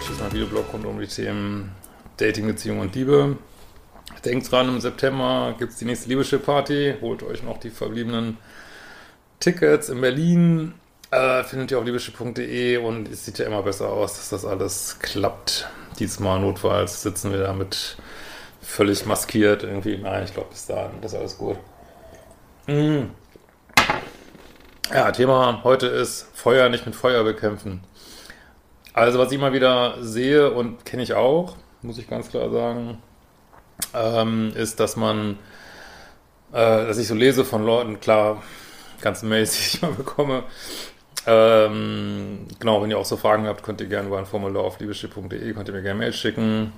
Hier ist mein Videoblog rund um die Themen Dating, Beziehung und Liebe. Denkt dran, im September gibt es die nächste Liebeschip-Party. Holt euch noch die verbliebenen Tickets in Berlin. Äh, findet ihr auf liebeschip.de und es sieht ja immer besser aus, dass das alles klappt. Diesmal notfalls sitzen wir da mit völlig maskiert irgendwie. Nein, ich glaube bis dahin, ist alles gut. Mm. Ja, Thema heute ist Feuer nicht mit Feuer bekämpfen. Also was ich immer wieder sehe und kenne ich auch, muss ich ganz klar sagen, ähm, ist, dass man, äh, dass ich so lese von Leuten, klar, ganz Mails, die ich bekomme. Ähm, genau, wenn ihr auch so Fragen habt, könnt ihr gerne über ein Formular auf liebeschiff.de, könnt ihr mir gerne Mail schicken.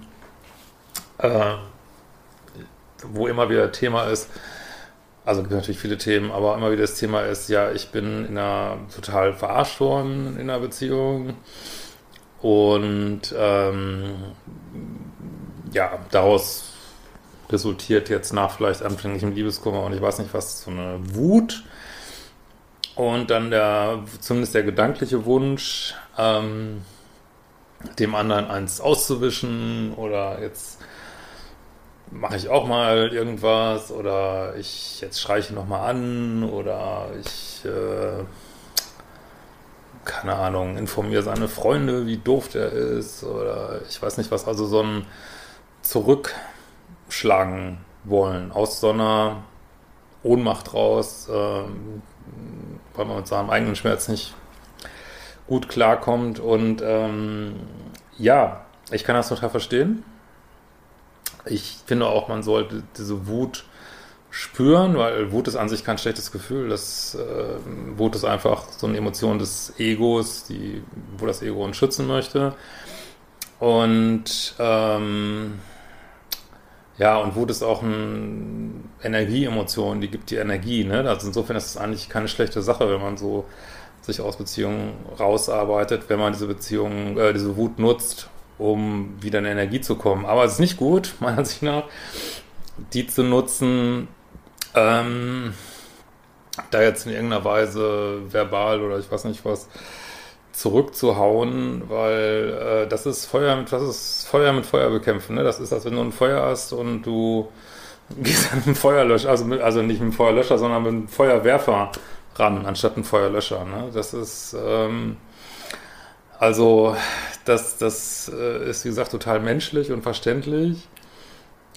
Äh, wo immer wieder Thema ist, also gibt natürlich viele Themen, aber immer wieder das Thema ist, ja, ich bin in einer total verarscht worden in einer Beziehung und ähm, ja, daraus resultiert jetzt nach vielleicht anfänglichem Liebeskummer und ich weiß nicht was, so eine Wut. Und dann der, zumindest der gedankliche Wunsch, ähm, dem anderen eins auszuwischen oder jetzt mache ich auch mal irgendwas oder ich jetzt schreie ich nochmal an oder ich, äh, keine Ahnung, informiere seine Freunde, wie doof der ist oder ich weiß nicht was, also so ein Zurückschlagen wollen aus so einer Ohnmacht raus, äh, weil man mit seinem eigenen Schmerz nicht gut klarkommt. Und ähm, ja, ich kann das total verstehen. Ich finde auch, man sollte diese Wut spüren, weil Wut ist an sich kein schlechtes Gefühl. Das, äh, Wut ist einfach so eine Emotion des Egos, die, wo das Ego uns schützen möchte. Und ähm, ja, und Wut ist auch eine Energieemotion, die gibt die Energie. Ne? Also insofern ist es eigentlich keine schlechte Sache, wenn man so sich aus Beziehungen rausarbeitet, wenn man diese Beziehung, äh, diese Wut nutzt, um wieder in Energie zu kommen. Aber es ist nicht gut, meiner Ansicht nach, die zu nutzen, ähm, da jetzt in irgendeiner Weise verbal oder ich weiß nicht was zurückzuhauen, weil äh, das ist Feuer mit was ist Feuer mit Feuer bekämpfen. Ne? Das ist, als wenn du ein Feuer hast und du gehst an einen Feuerlöscher, also, mit, also nicht mit einem Feuerlöscher, sondern mit einem Feuerwerfer ran, anstatt einem Feuerlöscher. Ne? Das ist ähm, also das, das äh, ist, wie gesagt, total menschlich und verständlich.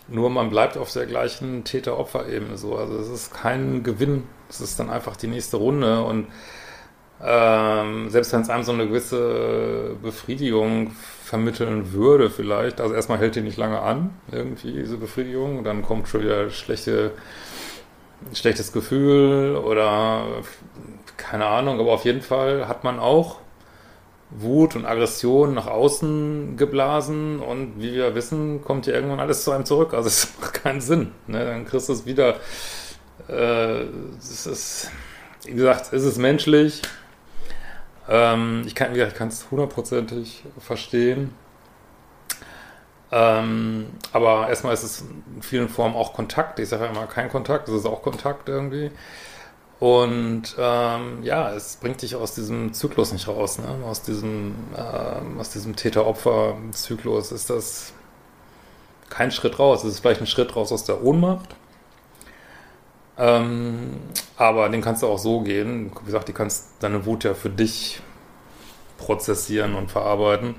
Nur man bleibt auf der gleichen Täter-Opfer-Ebene so. Also es ist kein Gewinn. Es ist dann einfach die nächste Runde. Und ähm, selbst wenn es einem so eine gewisse Befriedigung vermitteln würde, vielleicht, also erstmal hält die nicht lange an, irgendwie, diese Befriedigung, dann kommt schon wieder schlechte, schlechtes Gefühl oder keine Ahnung, aber auf jeden Fall hat man auch Wut und Aggression nach außen geblasen und wie wir wissen, kommt ja irgendwann alles zu einem zurück. Also es macht keinen Sinn. Ne? Dann kriegst du es wieder. Äh, es ist, wie gesagt, es ist menschlich. Ähm, ich kann es hundertprozentig verstehen. Ähm, aber erstmal ist es in vielen Formen auch Kontakt. Ich sage ja immer kein Kontakt, es ist auch Kontakt irgendwie. Und ähm, ja, es bringt dich aus diesem Zyklus nicht raus, ne? aus diesem, ähm, diesem Täter-Opfer-Zyklus ist das kein Schritt raus. Es ist vielleicht ein Schritt raus aus der Ohnmacht. Ähm, aber den kannst du auch so gehen. Wie gesagt, die kannst deine Wut ja für dich prozessieren und verarbeiten.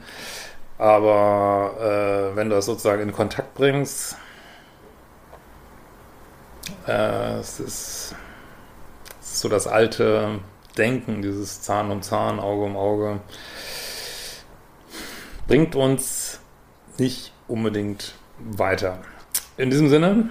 Aber äh, wenn du das sozusagen in Kontakt bringst, äh, es, ist, ist so das alte Denken, dieses Zahn um Zahn, Auge um Auge, bringt uns nicht unbedingt weiter. In diesem Sinne,